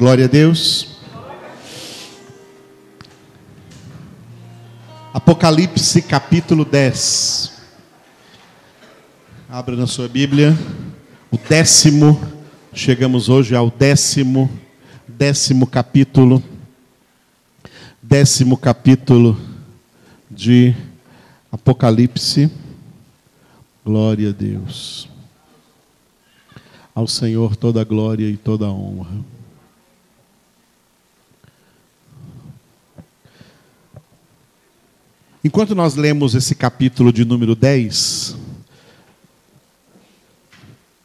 Glória a Deus. Apocalipse capítulo 10. Abra na sua Bíblia. O décimo, chegamos hoje ao décimo, décimo capítulo. Décimo capítulo de Apocalipse. Glória a Deus. Ao Senhor toda a glória e toda a honra. Enquanto nós lemos esse capítulo de número 10,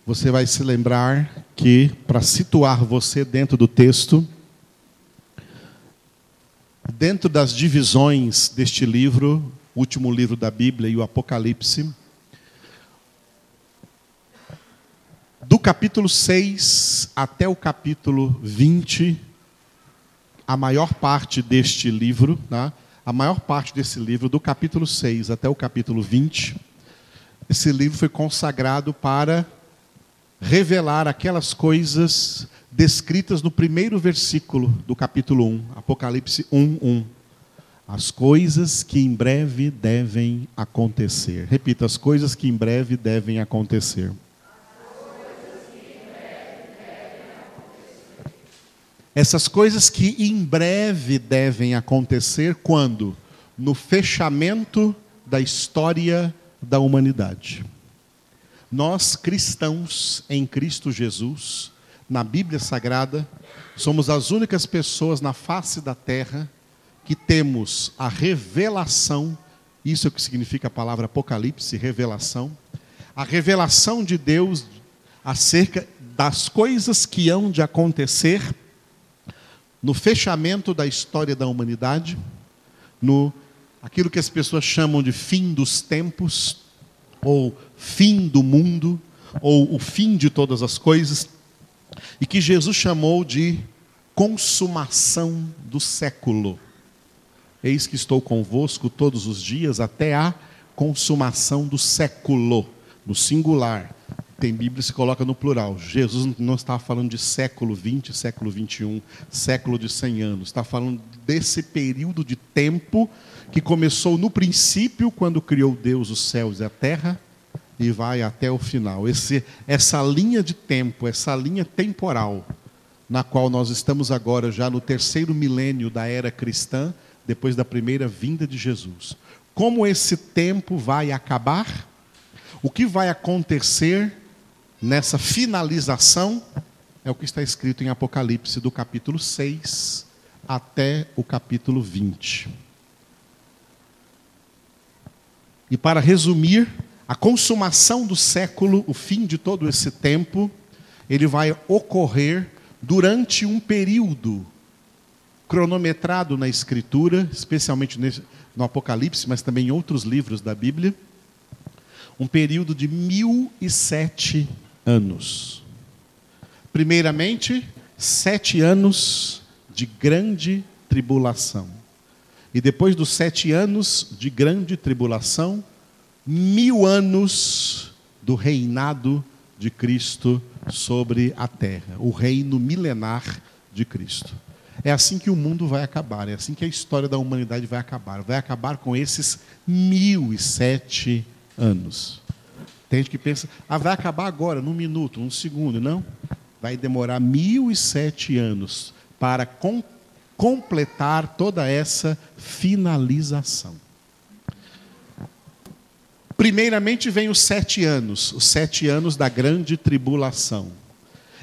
você vai se lembrar que, para situar você dentro do texto, dentro das divisões deste livro, último livro da Bíblia e o Apocalipse, do capítulo 6 até o capítulo 20, a maior parte deste livro, tá? A maior parte desse livro, do capítulo 6 até o capítulo 20, esse livro foi consagrado para revelar aquelas coisas descritas no primeiro versículo do capítulo 1, Apocalipse 1, 1. As coisas que em breve devem acontecer. Repita, as coisas que em breve devem acontecer. Essas coisas que em breve devem acontecer quando? No fechamento da história da humanidade. Nós, cristãos em Cristo Jesus, na Bíblia Sagrada, somos as únicas pessoas na face da terra que temos a revelação, isso é o que significa a palavra Apocalipse, revelação, a revelação de Deus acerca das coisas que hão de acontecer no fechamento da história da humanidade, no aquilo que as pessoas chamam de fim dos tempos, ou fim do mundo, ou o fim de todas as coisas, e que Jesus chamou de consumação do século. Eis que estou convosco todos os dias até a consumação do século, no singular. Tem Bíblia se coloca no plural. Jesus não está falando de século 20, século 21, século de 100 anos. Está falando desse período de tempo que começou no princípio, quando criou Deus os céus e a terra, e vai até o final. Esse, essa linha de tempo, essa linha temporal, na qual nós estamos agora, já no terceiro milênio da era cristã, depois da primeira vinda de Jesus. Como esse tempo vai acabar? O que vai acontecer nessa finalização é o que está escrito em Apocalipse, do capítulo 6 até o capítulo 20. E para resumir, a consumação do século, o fim de todo esse tempo, ele vai ocorrer durante um período cronometrado na Escritura, especialmente no Apocalipse, mas também em outros livros da Bíblia, um período de mil e sete anos. Primeiramente, sete anos de grande tribulação. E depois dos sete anos de grande tribulação, mil anos do reinado de Cristo sobre a terra, o reino milenar de Cristo. É assim que o mundo vai acabar, é assim que a história da humanidade vai acabar. Vai acabar com esses mil e sete anos. Tem gente que pensa, ah, vai acabar agora, num minuto, num segundo. Não. Vai demorar mil e sete anos para com, completar toda essa finalização. Primeiramente vem os sete anos, os sete anos da grande tribulação.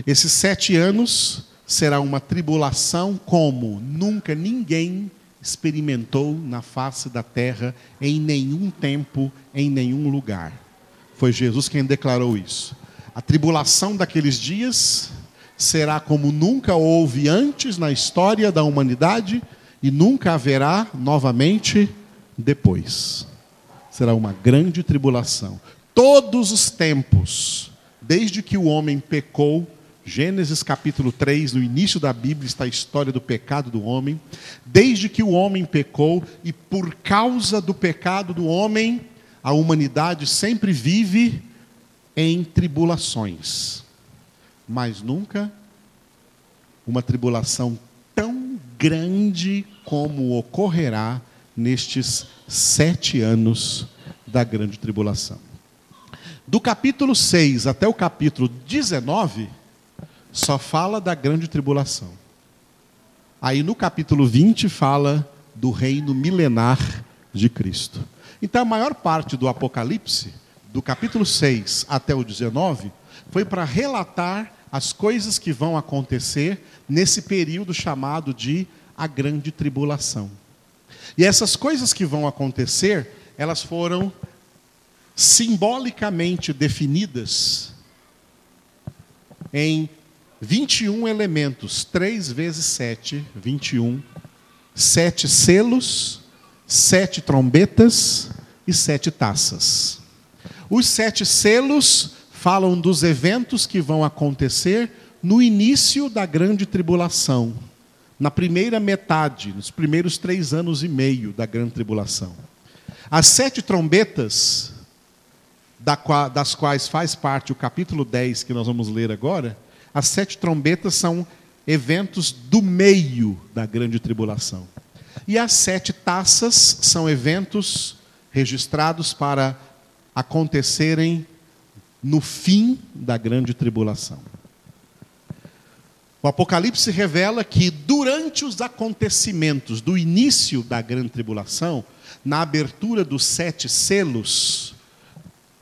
Esses sete anos será uma tribulação como nunca ninguém experimentou na face da terra, em nenhum tempo, em nenhum lugar. Foi Jesus quem declarou isso. A tribulação daqueles dias será como nunca houve antes na história da humanidade e nunca haverá novamente depois. Será uma grande tribulação. Todos os tempos, desde que o homem pecou, Gênesis capítulo 3, no início da Bíblia está a história do pecado do homem. Desde que o homem pecou e por causa do pecado do homem, a humanidade sempre vive em tribulações, mas nunca uma tribulação tão grande como ocorrerá nestes sete anos da grande tribulação. Do capítulo 6 até o capítulo 19, só fala da grande tribulação. Aí no capítulo 20 fala do reino milenar de Cristo. Então a maior parte do Apocalipse, do capítulo 6 até o 19, foi para relatar as coisas que vão acontecer nesse período chamado de a grande tribulação. E essas coisas que vão acontecer, elas foram simbolicamente definidas em 21 elementos, 3 vezes 7, 21, sete selos, sete trombetas e sete taças. Os sete selos falam dos eventos que vão acontecer no início da grande tribulação, na primeira metade, nos primeiros três anos e meio da grande tribulação. As sete trombetas, das quais faz parte o capítulo 10 que nós vamos ler agora, as sete trombetas são eventos do meio da grande tribulação. E as sete taças são eventos registrados para acontecerem no fim da grande tribulação. O Apocalipse revela que durante os acontecimentos do início da grande tribulação, na abertura dos sete selos,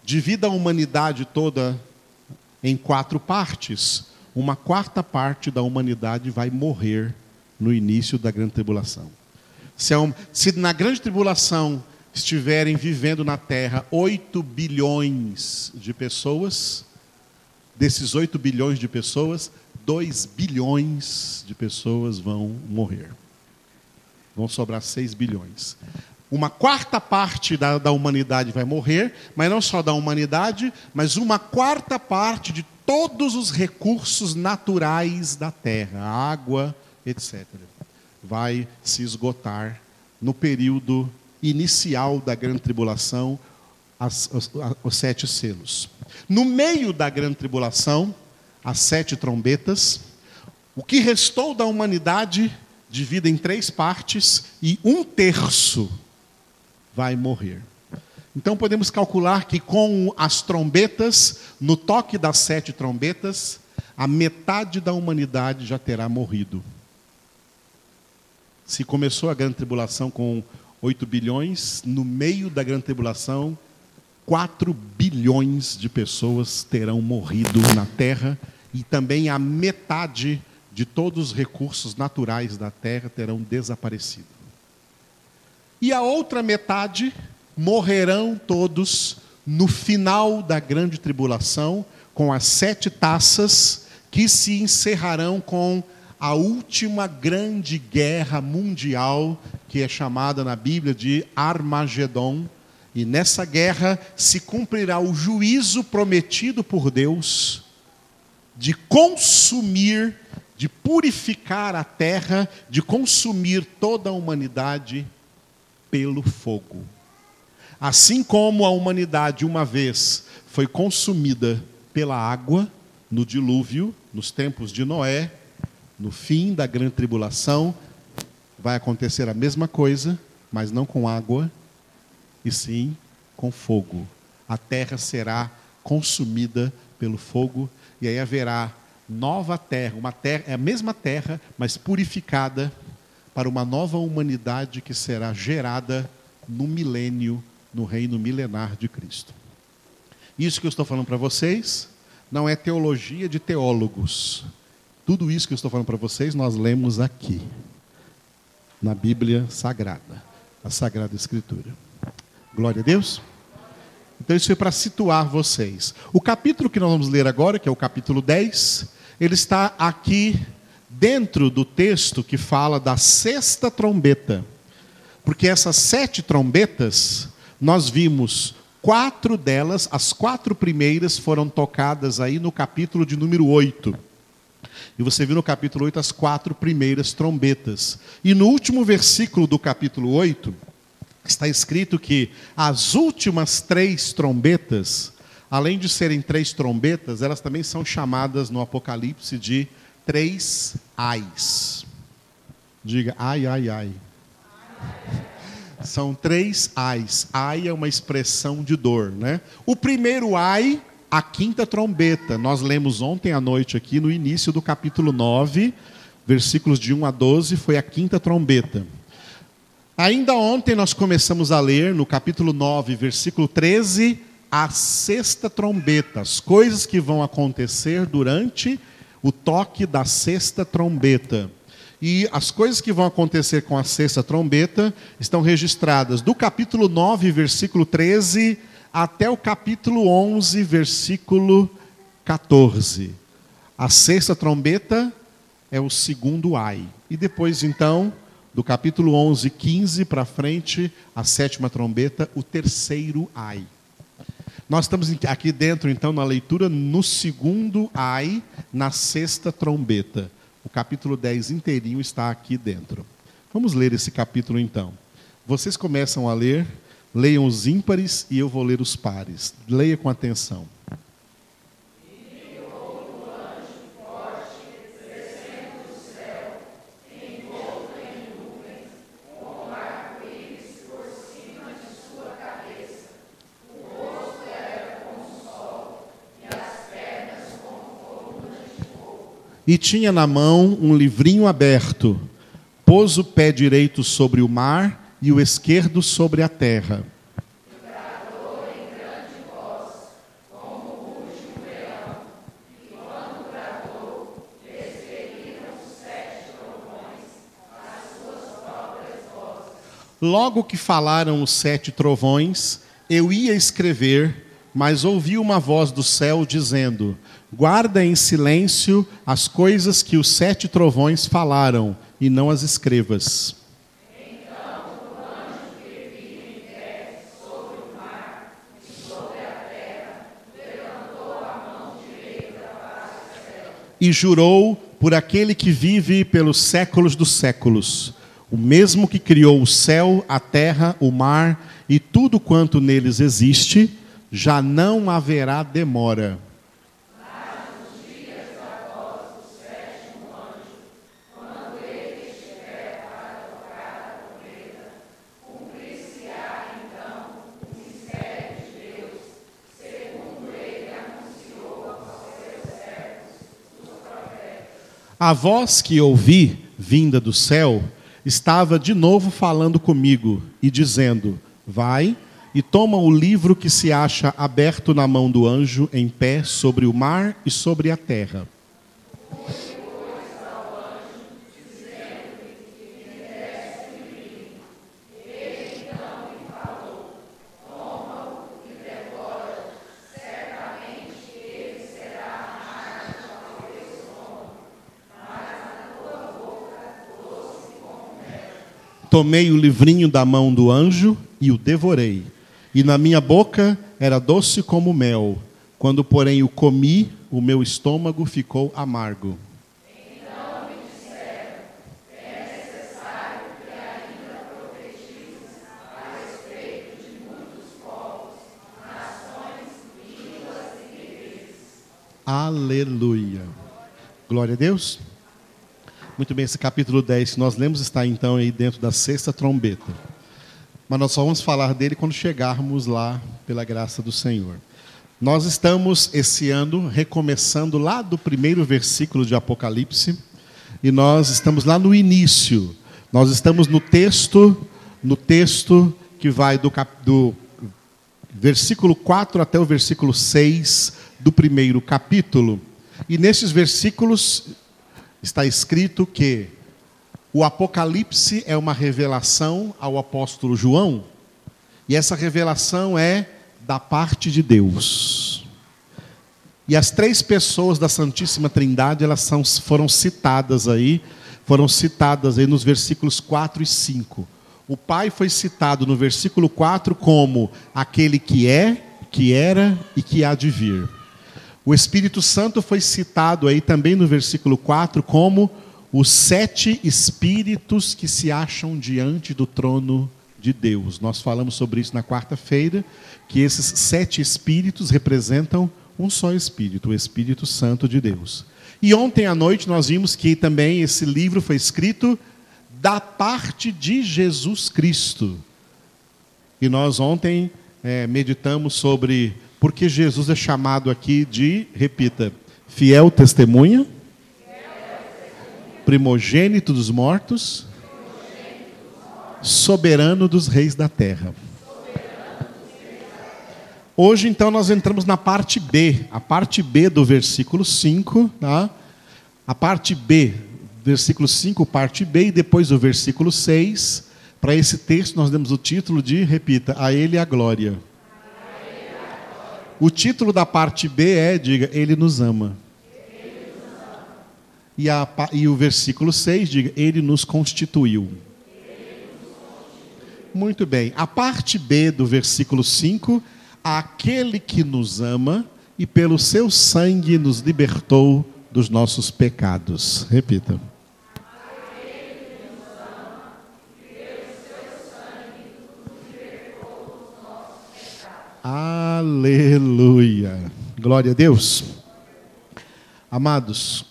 divida a humanidade toda em quatro partes, uma quarta parte da humanidade vai morrer no início da grande tribulação. Se, é um, se na grande tribulação estiverem vivendo na Terra 8 bilhões de pessoas, desses 8 bilhões de pessoas, 2 bilhões de pessoas vão morrer. Vão sobrar 6 bilhões. Uma quarta parte da, da humanidade vai morrer, mas não só da humanidade, mas uma quarta parte de todos os recursos naturais da terra, água, etc., vai se esgotar no período inicial da grande tribulação, as, os, os sete selos. No meio da grande tribulação, as sete trombetas, o que restou da humanidade divide em três partes e um terço vai morrer. Então podemos calcular que com as trombetas, no toque das sete trombetas, a metade da humanidade já terá morrido. Se começou a grande tribulação com 8 bilhões, no meio da grande tribulação, 4 bilhões de pessoas terão morrido na terra e também a metade de todos os recursos naturais da terra terão desaparecido. E a outra metade morrerão todos no final da grande tribulação, com as sete taças que se encerrarão com a última grande guerra mundial, que é chamada na Bíblia de Armagedon. E nessa guerra se cumprirá o juízo prometido por Deus de consumir, de purificar a terra, de consumir toda a humanidade pelo fogo. Assim como a humanidade uma vez foi consumida pela água no dilúvio, nos tempos de Noé, no fim da grande tribulação, vai acontecer a mesma coisa, mas não com água, e sim com fogo. A terra será consumida pelo fogo, e aí haverá nova terra, uma terra, é a mesma terra, mas purificada para uma nova humanidade que será gerada no milênio no reino milenar de Cristo. Isso que eu estou falando para vocês não é teologia de teólogos. Tudo isso que eu estou falando para vocês nós lemos aqui, na Bíblia Sagrada, a Sagrada Escritura. Glória a Deus. Então, isso é para situar vocês. O capítulo que nós vamos ler agora, que é o capítulo 10, ele está aqui dentro do texto que fala da sexta trombeta. Porque essas sete trombetas nós vimos quatro delas, as quatro primeiras foram tocadas aí no capítulo de número 8. E você viu no capítulo 8 as quatro primeiras trombetas. E no último versículo do capítulo 8, está escrito que as últimas três trombetas, além de serem três trombetas, elas também são chamadas no Apocalipse de três ais. Diga ai, ai, ai. São três ais. Ai é uma expressão de dor, né? O primeiro ai, a quinta trombeta. Nós lemos ontem à noite aqui no início do capítulo 9, versículos de 1 a 12, foi a quinta trombeta. Ainda ontem nós começamos a ler no capítulo 9, versículo 13, a sexta trombeta, as coisas que vão acontecer durante o toque da sexta trombeta. E as coisas que vão acontecer com a sexta trombeta estão registradas do capítulo 9, versículo 13, até o capítulo 11, versículo 14. A sexta trombeta é o segundo ai. E depois, então, do capítulo 11, 15 para frente, a sétima trombeta, o terceiro ai. Nós estamos aqui dentro, então, na leitura no segundo ai, na sexta trombeta. O capítulo 10 inteirinho está aqui dentro. Vamos ler esse capítulo então. Vocês começam a ler, leiam os ímpares e eu vou ler os pares. Leia com atenção. e tinha na mão um livrinho aberto. Pôs o pé direito sobre o mar e o esquerdo sobre a terra. Logo que falaram os sete trovões, eu ia escrever, mas ouvi uma voz do céu dizendo: Guarda em silêncio as coisas que os sete trovões falaram, e não as escrevas. E jurou por aquele que vive pelos séculos dos séculos, o mesmo que criou o céu, a terra, o mar e tudo quanto neles existe, já não haverá demora. A voz que ouvi, vinda do céu, estava de novo falando comigo e dizendo: Vai e toma o livro que se acha aberto na mão do anjo, em pé sobre o mar e sobre a terra. Tomei o livrinho da mão do anjo e o devorei. E na minha boca era doce como mel. Quando, porém, o comi, o meu estômago ficou amargo. Aleluia. Glória a Deus. Muito bem, esse capítulo 10 que nós lemos está então aí dentro da sexta trombeta. Mas nós só vamos falar dele quando chegarmos lá, pela graça do Senhor. Nós estamos esse ano recomeçando lá do primeiro versículo de Apocalipse, e nós estamos lá no início. Nós estamos no texto, no texto que vai do, cap, do versículo 4 até o versículo 6 do primeiro capítulo. E nesses versículos está escrito que o Apocalipse é uma revelação ao apóstolo João, e essa revelação é da parte de Deus. E as três pessoas da Santíssima Trindade, elas são, foram citadas aí, foram citadas aí nos versículos 4 e 5. O Pai foi citado no versículo 4 como aquele que é, que era e que há de vir. O Espírito Santo foi citado aí também no versículo 4 como os sete espíritos que se acham diante do trono de Deus. Nós falamos sobre isso na quarta-feira, que esses sete espíritos representam um só espírito, o Espírito Santo de Deus. E ontem à noite nós vimos que também esse livro foi escrito da parte de Jesus Cristo. E nós ontem é, meditamos sobre por que Jesus é chamado aqui de, repita, fiel testemunha, primogênito dos mortos, soberano dos reis da terra. Hoje, então, nós entramos na parte B, a parte B do versículo 5, tá? a parte B, versículo 5, parte B, e depois o versículo 6. Para esse texto, nós demos o título de, repita, A Ele a Glória. O título da parte B é, diga, Ele nos ama. E, a, e o versículo 6, diga, Ele nos constituiu. Muito bem. A parte B do versículo 5 aquele que nos ama e pelo seu sangue nos libertou dos nossos pecados. Repita. Aleluia. Glória a Deus. Amados,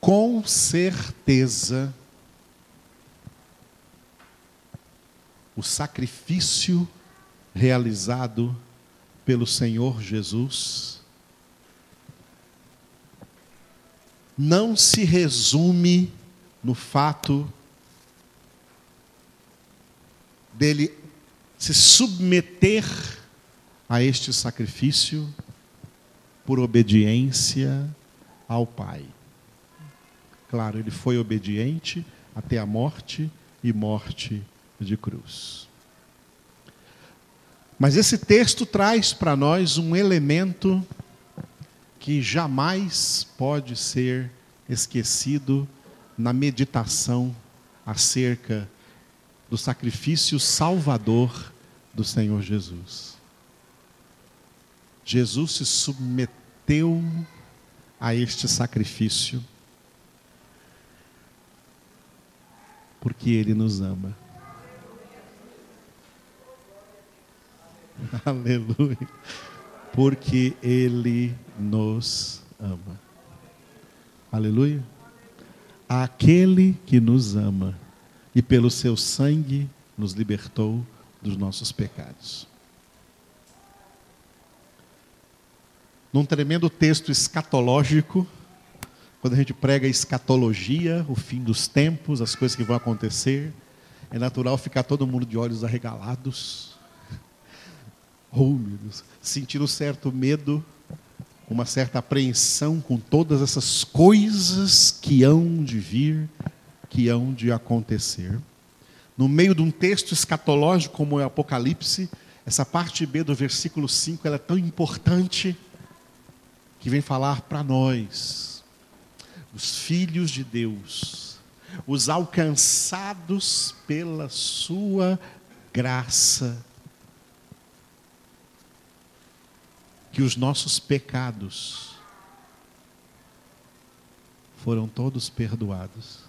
com certeza, o sacrifício realizado pelo Senhor Jesus não se resume no fato dele se submeter a este sacrifício por obediência ao Pai. Claro, ele foi obediente até a morte e morte de cruz. Mas esse texto traz para nós um elemento que jamais pode ser esquecido na meditação acerca do sacrifício salvador do Senhor Jesus. Jesus se submeteu a este sacrifício porque Ele nos ama. Aleluia. Porque Ele nos ama. Aleluia. Aquele que nos ama e pelo seu sangue nos libertou dos nossos pecados. Num tremendo texto escatológico, quando a gente prega a escatologia, o fim dos tempos, as coisas que vão acontecer, é natural ficar todo mundo de olhos arregalados, Oh, meu Deus. Sentir um certo medo, uma certa apreensão com todas essas coisas que hão de vir, que hão de acontecer. No meio de um texto escatológico como o Apocalipse, essa parte B do versículo 5 ela é tão importante que vem falar para nós, os filhos de Deus, os alcançados pela sua graça que os nossos pecados foram todos perdoados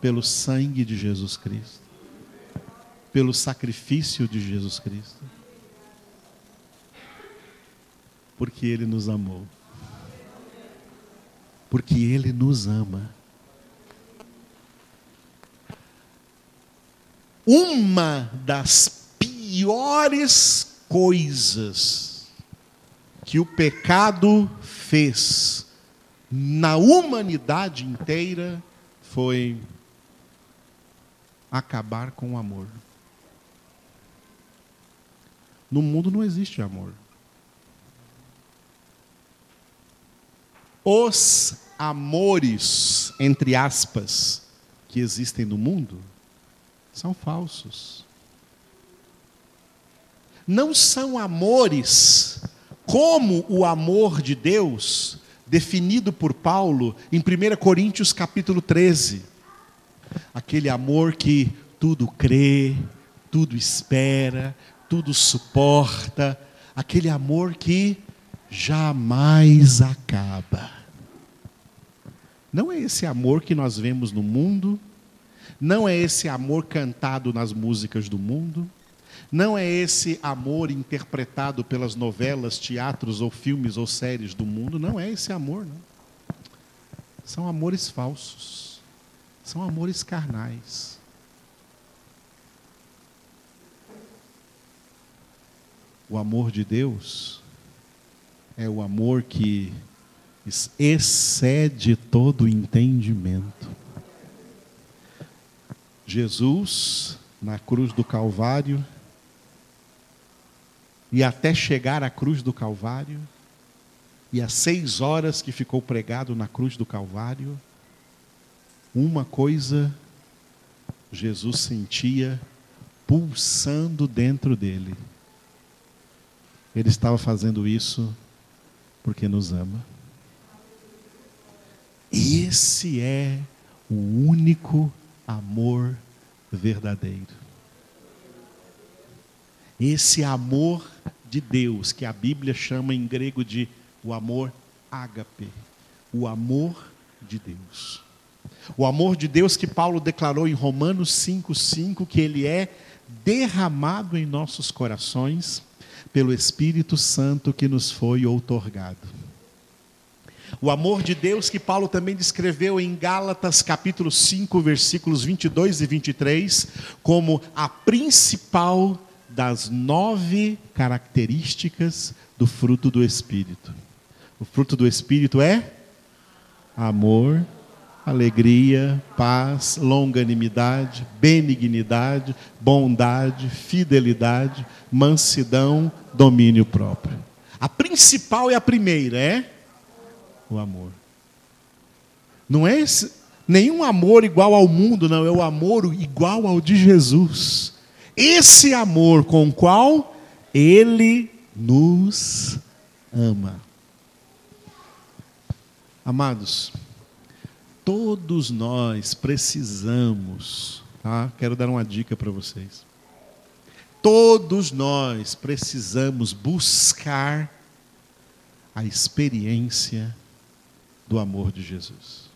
pelo sangue de Jesus Cristo, pelo sacrifício de Jesus Cristo, porque Ele nos amou, porque Ele nos ama. Uma das piores coisas que o pecado fez na humanidade inteira foi acabar com o amor. No mundo não existe amor. Os amores, entre aspas, que existem no mundo são falsos não são amores como o amor de Deus, definido por Paulo em 1 Coríntios capítulo 13. Aquele amor que tudo crê, tudo espera, tudo suporta, aquele amor que jamais acaba. Não é esse amor que nós vemos no mundo, não é esse amor cantado nas músicas do mundo, Não é esse amor interpretado pelas novelas, teatros ou filmes ou séries do mundo, não é esse amor, não. São amores falsos. São amores carnais. O amor de Deus é o amor que excede todo entendimento. Jesus, na cruz do Calvário, e até chegar à cruz do Calvário, e às seis horas que ficou pregado na cruz do Calvário, uma coisa Jesus sentia pulsando dentro dele. Ele estava fazendo isso porque nos ama. Esse é o único amor verdadeiro. Esse amor de Deus, que a Bíblia chama em grego de o amor ágape, o amor de Deus. O amor de Deus que Paulo declarou em Romanos 5,5 que ele é derramado em nossos corações pelo Espírito Santo que nos foi outorgado. O amor de Deus que Paulo também descreveu em Gálatas capítulo 5, versículos 22 e 23, como a principal das nove características do fruto do Espírito. O fruto do Espírito é amor, alegria, paz, longanimidade, benignidade, bondade, fidelidade, mansidão, domínio próprio. A principal e a primeira é o amor. Não é esse, nenhum amor igual ao mundo, não, é o amor igual ao de Jesus. Esse amor com o qual ele nos ama. Amados, todos nós precisamos, tá? Quero dar uma dica para vocês. Todos nós precisamos buscar a experiência do amor de Jesus.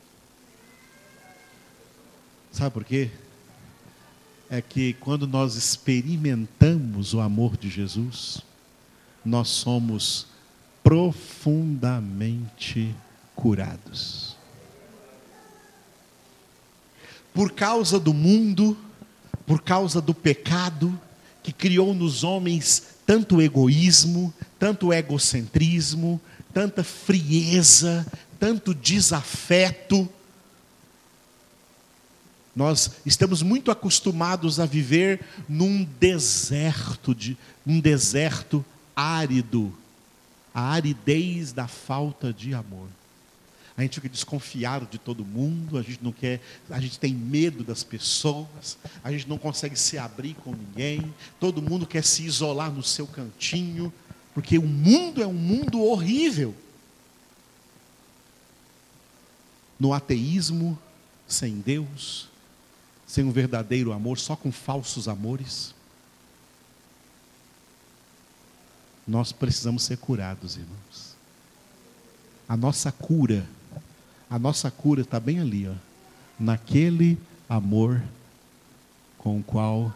Sabe por quê? É que quando nós experimentamos o amor de Jesus, nós somos profundamente curados. Por causa do mundo, por causa do pecado que criou nos homens tanto egoísmo, tanto egocentrismo, tanta frieza, tanto desafeto. Nós estamos muito acostumados a viver num deserto, de, um deserto árido, a aridez da falta de amor. A gente fica desconfiado de todo mundo, a gente não quer, a gente tem medo das pessoas, a gente não consegue se abrir com ninguém, todo mundo quer se isolar no seu cantinho, porque o mundo é um mundo horrível. no ateísmo, sem Deus, sem um verdadeiro amor, só com falsos amores. Nós precisamos ser curados, irmãos. A nossa cura, a nossa cura está bem ali, ó, naquele amor com o qual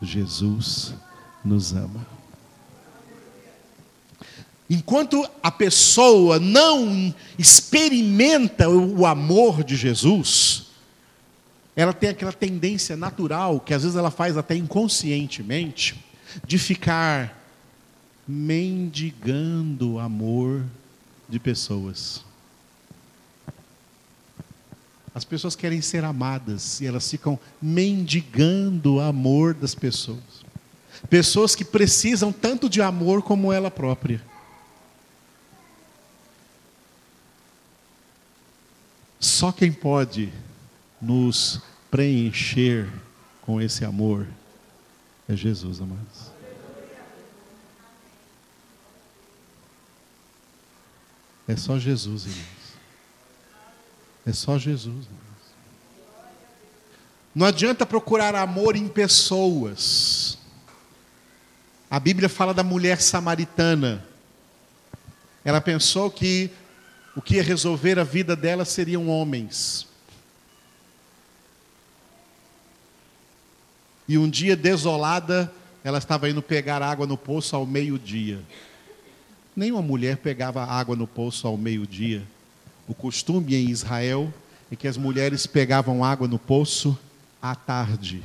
Jesus nos ama. Enquanto a pessoa não experimenta o amor de Jesus, ela tem aquela tendência natural, que às vezes ela faz até inconscientemente, de ficar mendigando amor de pessoas. As pessoas querem ser amadas e elas ficam mendigando o amor das pessoas. Pessoas que precisam tanto de amor como ela própria. Só quem pode nos preencher com esse amor é Jesus, amados. É só Jesus, irmãos. É só Jesus. Não adianta procurar amor em pessoas. A Bíblia fala da mulher samaritana. Ela pensou que o que ia resolver a vida dela seriam homens. E um dia, desolada, ela estava indo pegar água no poço ao meio-dia. Nenhuma mulher pegava água no poço ao meio-dia. O costume em Israel é que as mulheres pegavam água no poço à tarde,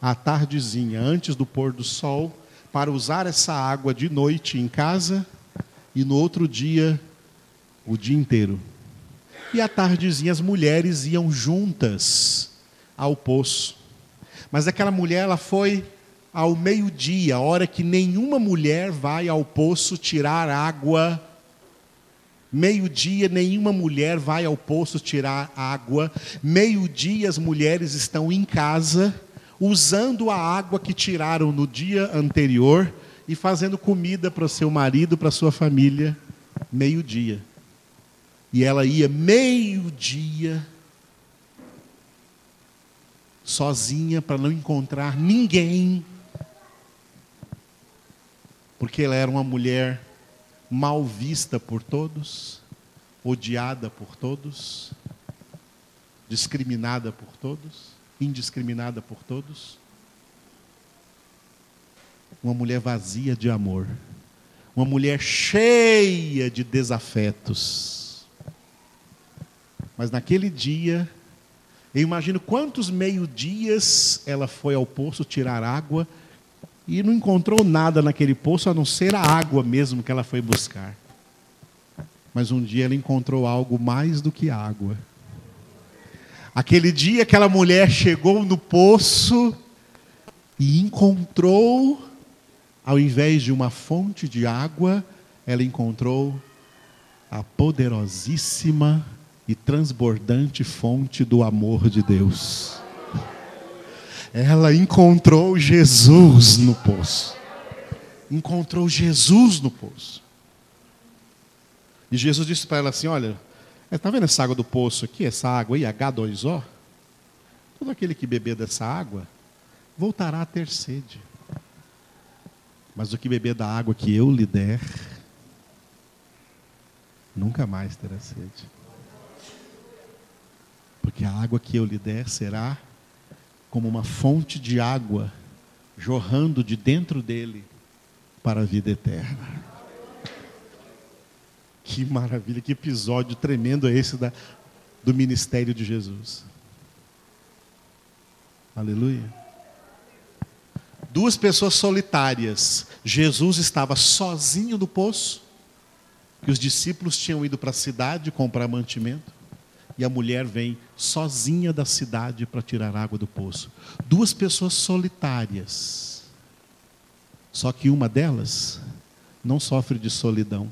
à tardezinha, antes do pôr do sol, para usar essa água de noite em casa e no outro dia, o dia inteiro. E à tardezinha as mulheres iam juntas ao poço. Mas aquela mulher, ela foi ao meio-dia, hora que nenhuma mulher vai ao poço tirar água. Meio-dia, nenhuma mulher vai ao poço tirar água. Meio-dia, as mulheres estão em casa, usando a água que tiraram no dia anterior e fazendo comida para o seu marido, para a sua família. Meio-dia. E ela ia meio-dia sozinha para não encontrar ninguém porque ela era uma mulher mal vista por todos, odiada por todos, discriminada por todos, indiscriminada por todos. Uma mulher vazia de amor, uma mulher cheia de desafetos. Mas naquele dia, eu imagino quantos meio-dias ela foi ao poço tirar água e não encontrou nada naquele poço a não ser a água mesmo que ela foi buscar. Mas um dia ela encontrou algo mais do que água. Aquele dia aquela mulher chegou no poço e encontrou, ao invés de uma fonte de água, ela encontrou a poderosíssima e transbordante fonte do amor de Deus ela encontrou Jesus no poço. Encontrou Jesus no poço. E Jesus disse para ela assim: Olha, está vendo essa água do poço aqui, essa água aí, H2O? Todo aquele que beber dessa água voltará a ter sede. Mas o que beber da água que eu lhe der, nunca mais terá sede. Porque a água que eu lhe der será como uma fonte de água jorrando de dentro dele para a vida eterna. Que maravilha, que episódio tremendo é esse da, do ministério de Jesus. Aleluia. Duas pessoas solitárias. Jesus estava sozinho no poço, que os discípulos tinham ido para a cidade comprar mantimento e a mulher vem sozinha da cidade para tirar água do poço. Duas pessoas solitárias. Só que uma delas não sofre de solidão.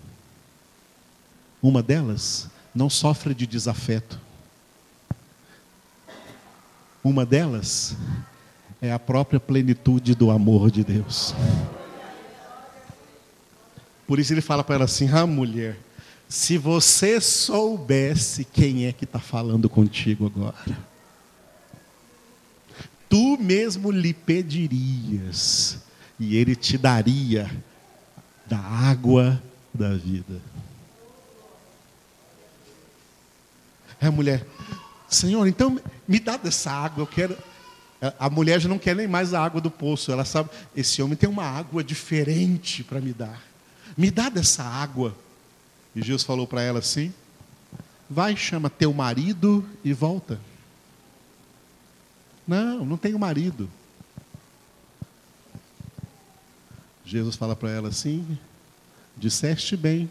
Uma delas não sofre de desafeto. Uma delas é a própria plenitude do amor de Deus. Por isso ele fala para ela assim: Ah, mulher, se você soubesse quem é que está falando contigo agora, tu mesmo lhe pedirias, e ele te daria da água da vida. É a mulher, Senhor, então me dá dessa água, eu quero. A mulher já não quer nem mais a água do poço, ela sabe, esse homem tem uma água diferente para me dar. Me dá dessa água. E Jesus falou para ela assim: Vai, chama teu marido e volta. Não, não tenho marido. Jesus fala para ela assim: Disseste bem,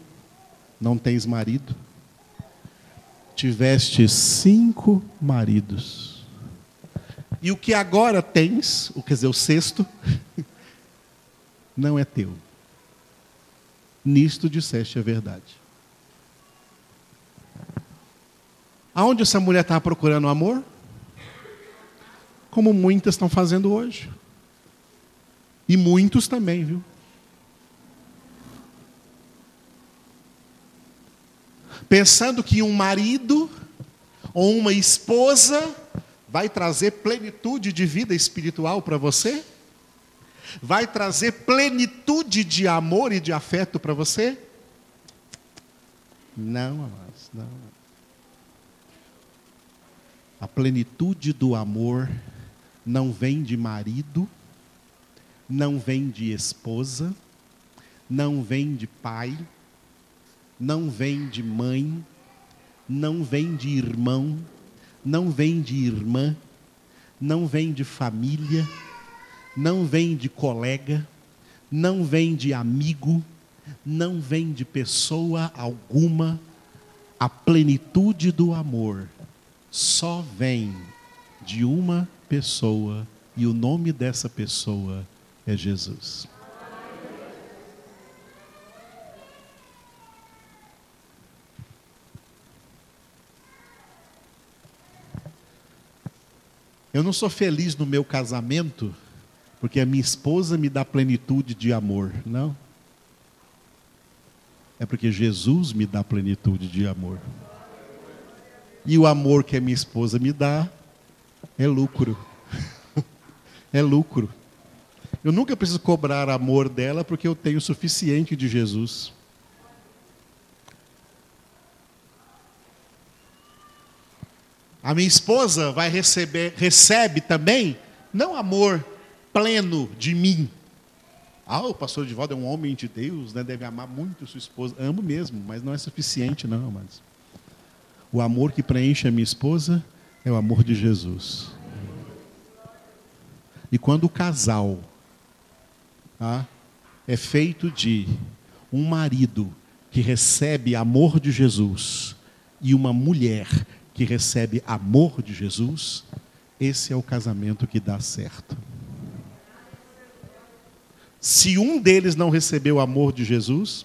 não tens marido. Tiveste cinco maridos. E o que agora tens, o quer dizer, o sexto, não é teu. Nisto disseste a verdade. Aonde essa mulher estava procurando amor? Como muitas estão fazendo hoje. E muitos também, viu? Pensando que um marido ou uma esposa vai trazer plenitude de vida espiritual para você? Vai trazer plenitude de amor e de afeto para você? Não, amados, não. A plenitude do amor não vem de marido, não vem de esposa, não vem de pai, não vem de mãe, não vem de irmão, não vem de irmã, não vem de família, não vem de colega, não vem de amigo, não vem de pessoa alguma. A plenitude do amor só vem de uma pessoa e o nome dessa pessoa é Jesus. Eu não sou feliz no meu casamento porque a minha esposa me dá plenitude de amor, não. É porque Jesus me dá plenitude de amor. E o amor que a minha esposa me dá é lucro. é lucro. Eu nunca preciso cobrar amor dela porque eu tenho o suficiente de Jesus. A minha esposa vai receber, recebe também, não amor pleno de mim. Ah, o pastor Divaldo é um homem de Deus, né? deve amar muito sua esposa. Amo mesmo, mas não é suficiente, não, mas O amor que preenche a minha esposa é o amor de Jesus. E quando o casal tá, é feito de um marido que recebe amor de Jesus e uma mulher que recebe amor de Jesus, esse é o casamento que dá certo. Se um deles não recebeu o amor de Jesus,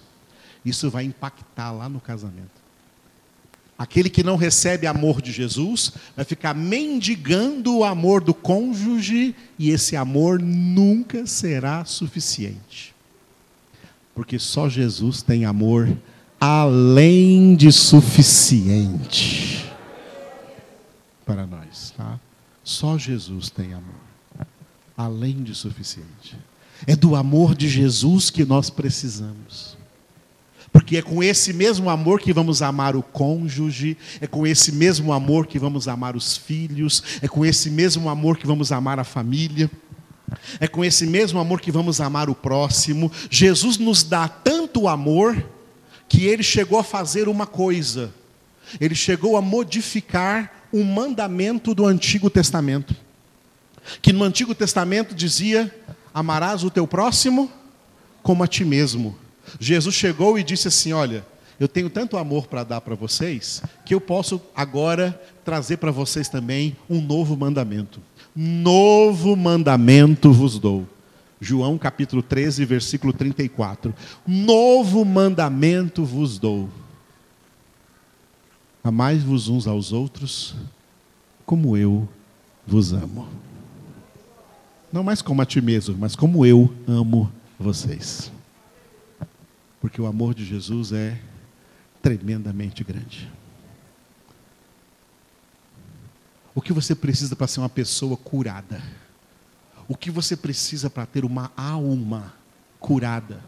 isso vai impactar lá no casamento. Aquele que não recebe amor de Jesus vai ficar mendigando o amor do cônjuge e esse amor nunca será suficiente. Porque só Jesus tem amor além de suficiente para nós, tá? Só Jesus tem amor, além de suficiente. É do amor de Jesus que nós precisamos. Porque é com esse mesmo amor que vamos amar o cônjuge, é com esse mesmo amor que vamos amar os filhos, é com esse mesmo amor que vamos amar a família, é com esse mesmo amor que vamos amar o próximo. Jesus nos dá tanto amor que ele chegou a fazer uma coisa. Ele chegou a modificar um mandamento do Antigo Testamento. Que no Antigo Testamento dizia: Amarás o teu próximo como a ti mesmo. Jesus chegou e disse assim: Olha, eu tenho tanto amor para dar para vocês, que eu posso agora trazer para vocês também um novo mandamento. Novo mandamento vos dou. João capítulo 13, versículo 34. Novo mandamento vos dou Amai-vos uns aos outros como eu vos amo. Não mais como a ti mesmo, mas como eu amo vocês. Porque o amor de Jesus é tremendamente grande. O que você precisa para ser uma pessoa curada? O que você precisa para ter uma alma curada?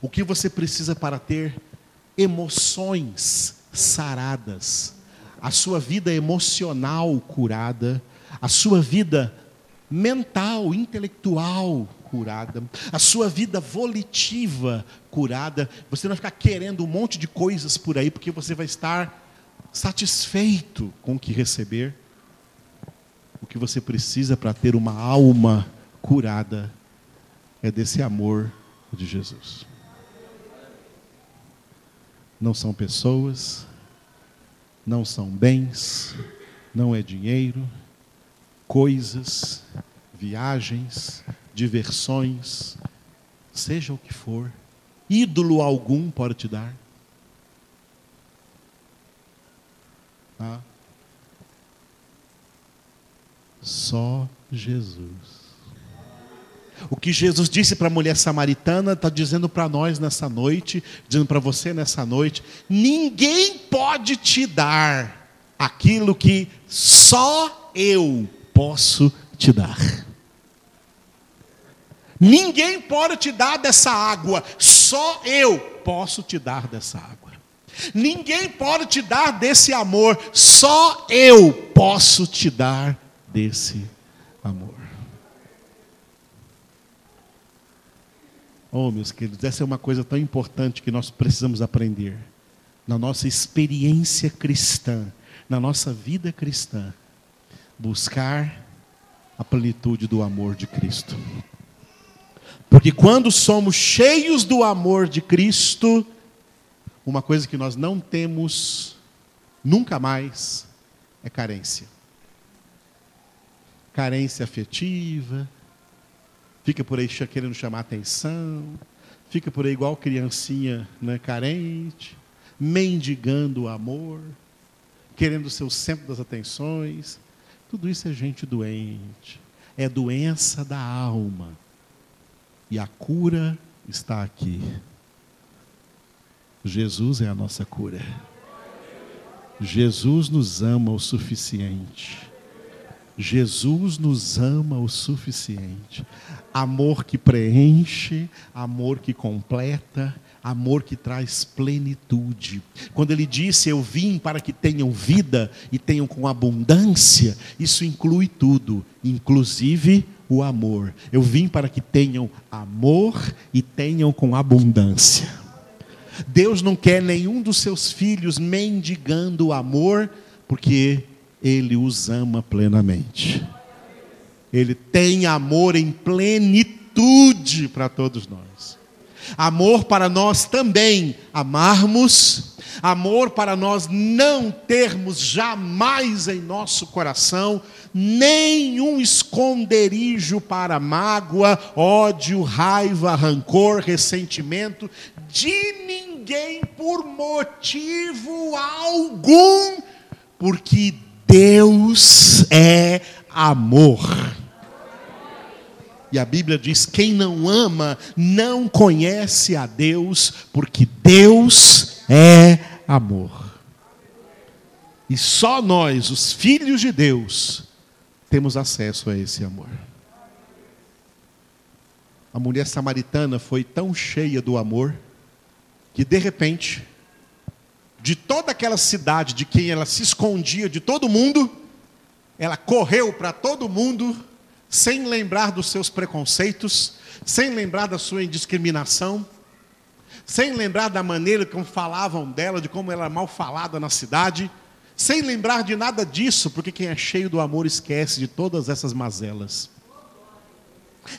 O que você precisa para ter emoções saradas, a sua vida emocional curada, a sua vida mental, intelectual curada, a sua vida volitiva curada. Você não vai ficar querendo um monte de coisas por aí, porque você vai estar satisfeito com o que receber. O que você precisa para ter uma alma curada é desse amor de Jesus não são pessoas, não são bens, não é dinheiro, coisas, viagens, diversões, seja o que for, ídolo algum pode te dar. Tá? Só Jesus. O que Jesus disse para a mulher samaritana está dizendo para nós nessa noite, dizendo para você nessa noite: ninguém pode te dar aquilo que só eu posso te dar. Ninguém pode te dar dessa água, só eu posso te dar dessa água. Ninguém pode te dar desse amor, só eu posso te dar desse amor. Oh, meus queridos, essa é uma coisa tão importante que nós precisamos aprender na nossa experiência cristã, na nossa vida cristã, buscar a plenitude do amor de Cristo. Porque quando somos cheios do amor de Cristo, uma coisa que nós não temos nunca mais é carência. Carência afetiva, fica por aí querendo chamar atenção, fica por aí igual criancinha né, carente, mendigando o amor, querendo ser o centro das atenções. Tudo isso é gente doente, é doença da alma. E a cura está aqui. Jesus é a nossa cura. Jesus nos ama o suficiente. Jesus nos ama o suficiente. Amor que preenche, amor que completa, amor que traz plenitude. Quando ele disse: Eu vim para que tenham vida e tenham com abundância, isso inclui tudo, inclusive o amor. Eu vim para que tenham amor e tenham com abundância. Deus não quer nenhum dos seus filhos mendigando o amor, porque Ele os ama plenamente. Ele tem amor em plenitude para todos nós. Amor para nós também amarmos, amor para nós não termos jamais em nosso coração nenhum esconderijo para mágoa, ódio, raiva, rancor, ressentimento de ninguém por motivo algum, porque Deus é amor. E a Bíblia diz: quem não ama não conhece a Deus, porque Deus é amor. E só nós, os filhos de Deus, temos acesso a esse amor. A mulher samaritana foi tão cheia do amor que de repente, de toda aquela cidade de quem ela se escondia de todo mundo, ela correu para todo mundo, sem lembrar dos seus preconceitos, sem lembrar da sua indiscriminação, sem lembrar da maneira como falavam dela, de como ela era mal falada na cidade, sem lembrar de nada disso, porque quem é cheio do amor esquece de todas essas mazelas.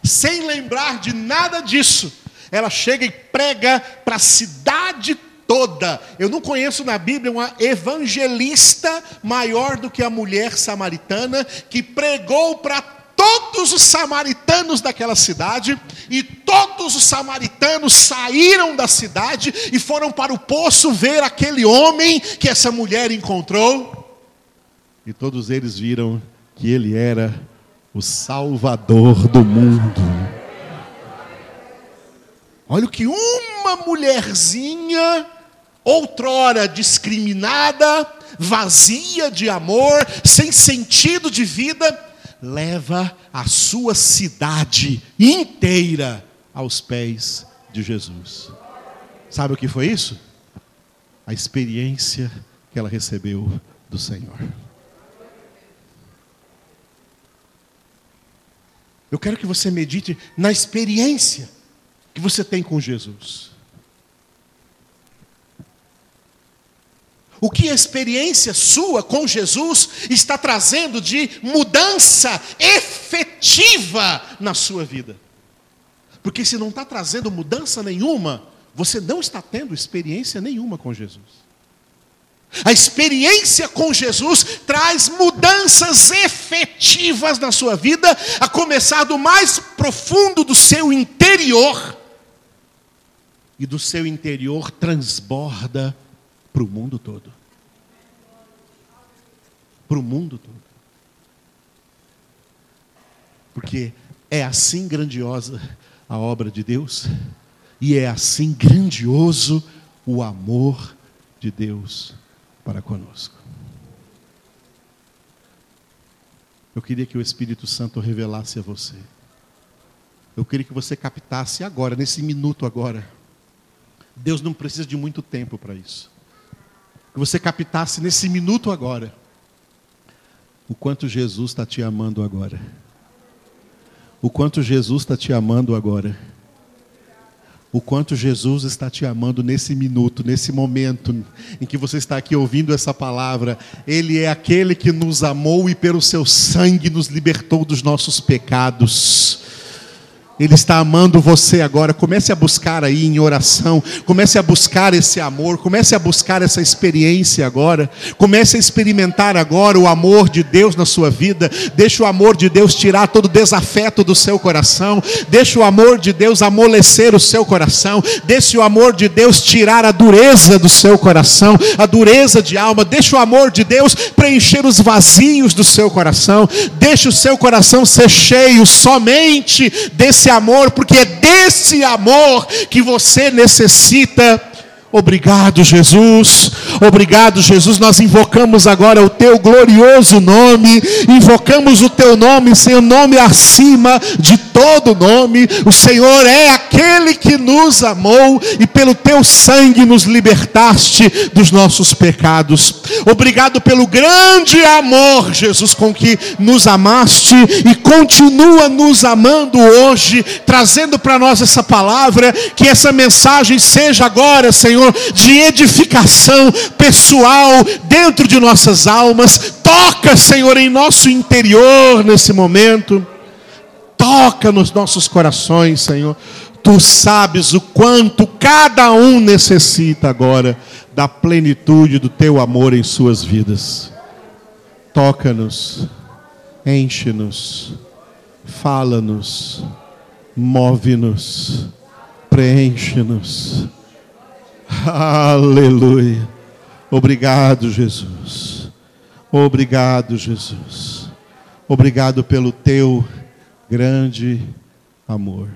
Sem lembrar de nada disso, ela chega e prega para a cidade toda. Eu não conheço na Bíblia uma evangelista maior do que a mulher samaritana que pregou para todos os samaritanos daquela cidade, e todos os samaritanos saíram da cidade e foram para o poço ver aquele homem que essa mulher encontrou, e todos eles viram que ele era o Salvador do mundo. Olha o que uma mulherzinha, outrora discriminada, vazia de amor, sem sentido de vida, leva a sua cidade inteira aos pés de Jesus. Sabe o que foi isso? A experiência que ela recebeu do Senhor. Eu quero que você medite na experiência que você tem com Jesus. O que a experiência sua com Jesus está trazendo de mudança efetiva na sua vida? Porque se não está trazendo mudança nenhuma, você não está tendo experiência nenhuma com Jesus. A experiência com Jesus traz mudanças efetivas na sua vida, a começar do mais profundo do seu interior e do seu interior transborda para o mundo todo. Para o mundo todo. Porque é assim grandiosa a obra de Deus, e é assim grandioso o amor de Deus para conosco. Eu queria que o Espírito Santo revelasse a você. Eu queria que você captasse agora, nesse minuto agora Deus não precisa de muito tempo para isso. Que você captasse nesse minuto agora o quanto Jesus está te amando agora. O quanto Jesus está te amando agora. o quanto Jesus está te amando nesse minuto, nesse momento em que você está aqui ouvindo essa palavra. Ele é aquele que nos amou e pelo seu sangue nos libertou dos nossos pecados. Ele está amando você agora. Comece a buscar aí em oração. Comece a buscar esse amor. Comece a buscar essa experiência agora. Comece a experimentar agora o amor de Deus na sua vida. Deixe o amor de Deus tirar todo o desafeto do seu coração. Deixe o amor de Deus amolecer o seu coração. Deixe o amor de Deus tirar a dureza do seu coração, a dureza de alma. Deixe o amor de Deus preencher os vazios do seu coração. Deixe o seu coração ser cheio somente desse amor, porque é desse amor que você necessita. Obrigado, Jesus. Obrigado, Jesus. Nós invocamos agora o teu glorioso nome. Invocamos o teu nome, Senhor, nome acima de todo nome. O Senhor é aquele que nos amou e pelo teu sangue nos libertaste dos nossos pecados. Obrigado pelo grande amor, Jesus, com que nos amaste e continua nos amando hoje, trazendo para nós essa palavra, que essa mensagem seja agora, Senhor Senhor, de edificação pessoal dentro de nossas almas. Toca, Senhor, em nosso interior nesse momento. Toca nos nossos corações, Senhor. Tu sabes o quanto cada um necessita agora da plenitude do teu amor em suas vidas. Toca-nos, enche-nos, fala-nos, move-nos, preenche-nos Aleluia. Obrigado, Jesus. Obrigado, Jesus. Obrigado pelo teu grande amor.